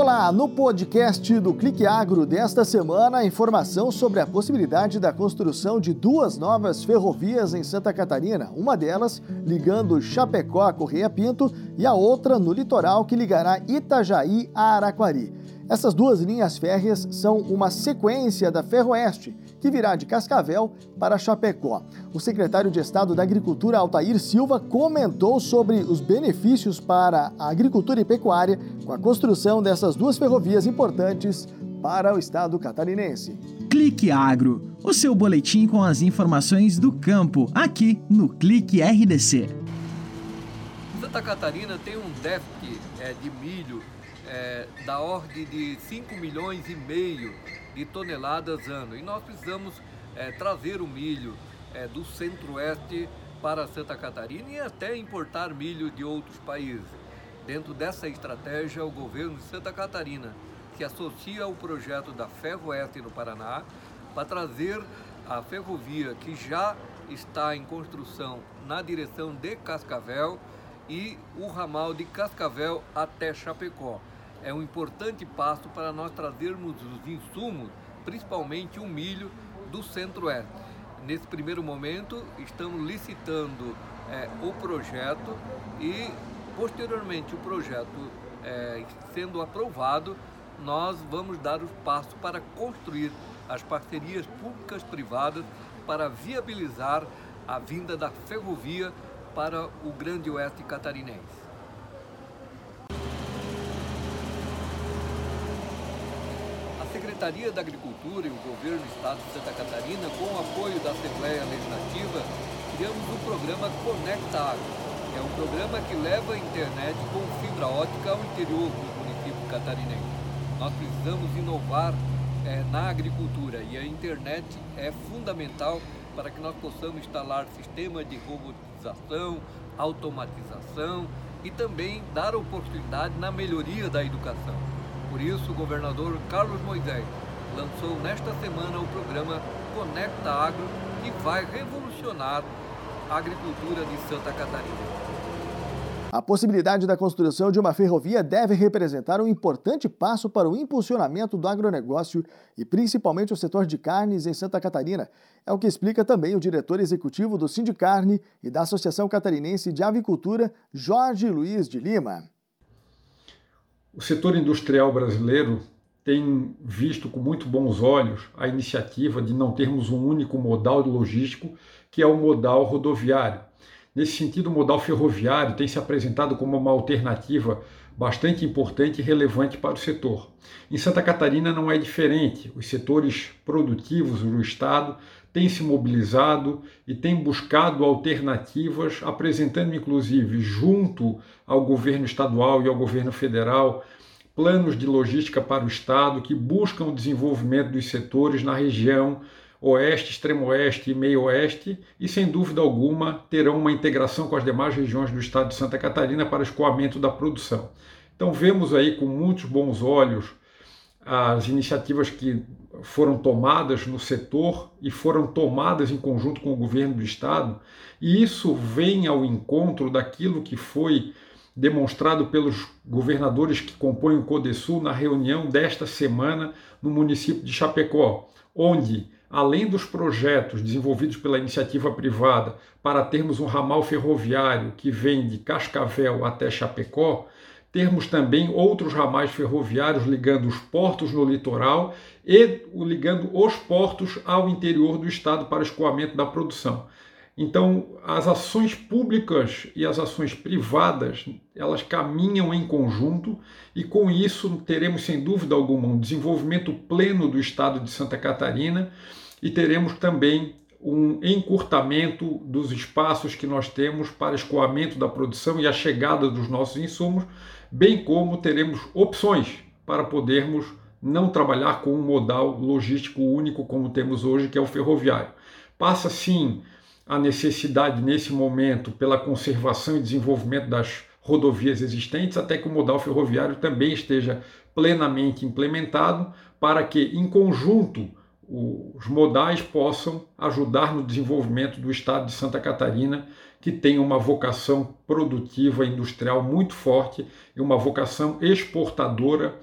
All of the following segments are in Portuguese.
Olá, no podcast do Clique Agro desta semana, informação sobre a possibilidade da construção de duas novas ferrovias em Santa Catarina, uma delas ligando Chapecó a Correia Pinto e a outra no litoral que ligará Itajaí a Araquari. Essas duas linhas férreas são uma sequência da Ferroeste, que virá de Cascavel para Chapecó. O secretário de Estado da Agricultura, Altair Silva, comentou sobre os benefícios para a agricultura e pecuária com a construção dessas duas ferrovias importantes para o estado catarinense. Clique Agro, o seu boletim com as informações do campo, aqui no Clique RDC. Santa Catarina tem um déficit é, de milho é, da ordem de 5 milhões e meio de toneladas ano. E nós precisamos é, trazer o milho é, do centro-oeste para Santa Catarina e até importar milho de outros países. Dentro dessa estratégia, o governo de Santa Catarina se associa ao projeto da Ferroeste no Paraná para trazer a ferrovia que já está em construção na direção de Cascavel e o ramal de Cascavel até Chapecó é um importante passo para nós trazermos os insumos, principalmente o milho, do centro-oeste. Nesse primeiro momento, estamos licitando é, o projeto e, posteriormente, o projeto é, sendo aprovado, nós vamos dar os passos para construir as parcerias públicas-privadas para viabilizar a vinda da ferrovia para o Grande Oeste catarinense. Secretaria da Agricultura e o Governo do Estado de Santa Catarina, com o apoio da Assembleia Legislativa, criamos o programa Conecta Agro. É um programa que leva a internet com fibra ótica ao interior do município catarinense. Nós precisamos inovar é, na agricultura e a internet é fundamental para que nós possamos instalar sistemas de robotização, automatização e também dar oportunidade na melhoria da educação. Por isso, o governador Carlos Moisés lançou nesta semana o programa Conecta Agro, que vai revolucionar a agricultura de Santa Catarina. A possibilidade da construção de uma ferrovia deve representar um importante passo para o impulsionamento do agronegócio e principalmente o setor de carnes em Santa Catarina. É o que explica também o diretor executivo do Sindicarne e da Associação Catarinense de Avicultura, Jorge Luiz de Lima. O setor industrial brasileiro tem visto com muito bons olhos a iniciativa de não termos um único modal logístico, que é o modal rodoviário. Nesse sentido, o modal ferroviário tem se apresentado como uma alternativa bastante importante e relevante para o setor. Em Santa Catarina não é diferente. Os setores produtivos do Estado têm se mobilizado e têm buscado alternativas, apresentando inclusive junto ao governo estadual e ao governo federal planos de logística para o Estado que buscam o desenvolvimento dos setores na região oeste, extremo oeste e meio oeste, e sem dúvida alguma terão uma integração com as demais regiões do estado de Santa Catarina para escoamento da produção. Então vemos aí com muitos bons olhos as iniciativas que foram tomadas no setor e foram tomadas em conjunto com o governo do estado, e isso vem ao encontro daquilo que foi demonstrado pelos governadores que compõem o CODESUL na reunião desta semana no município de Chapecó, onde, além dos projetos desenvolvidos pela iniciativa privada para termos um ramal ferroviário que vem de Cascavel até Chapecó, termos também outros ramais ferroviários ligando os portos no litoral e ligando os portos ao interior do estado para escoamento da produção. Então, as ações públicas e as ações privadas, elas caminham em conjunto e com isso teremos sem dúvida alguma um desenvolvimento pleno do estado de Santa Catarina e teremos também um encurtamento dos espaços que nós temos para escoamento da produção e a chegada dos nossos insumos, bem como teremos opções para podermos não trabalhar com um modal logístico único como temos hoje, que é o ferroviário. Passa sim a necessidade nesse momento pela conservação e desenvolvimento das rodovias existentes, até que o modal ferroviário também esteja plenamente implementado, para que, em conjunto, os modais possam ajudar no desenvolvimento do estado de Santa Catarina, que tem uma vocação produtiva industrial muito forte e uma vocação exportadora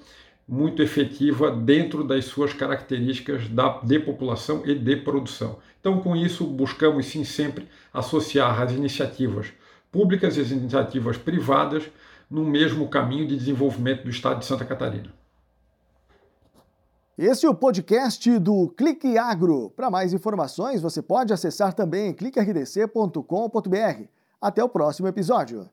muito efetiva dentro das suas características da, de população e de produção. Então, com isso, buscamos sim sempre associar as iniciativas públicas e as iniciativas privadas no mesmo caminho de desenvolvimento do Estado de Santa Catarina. Esse é o podcast do Clique Agro. Para mais informações, você pode acessar também cliquerdc.com.br. Até o próximo episódio.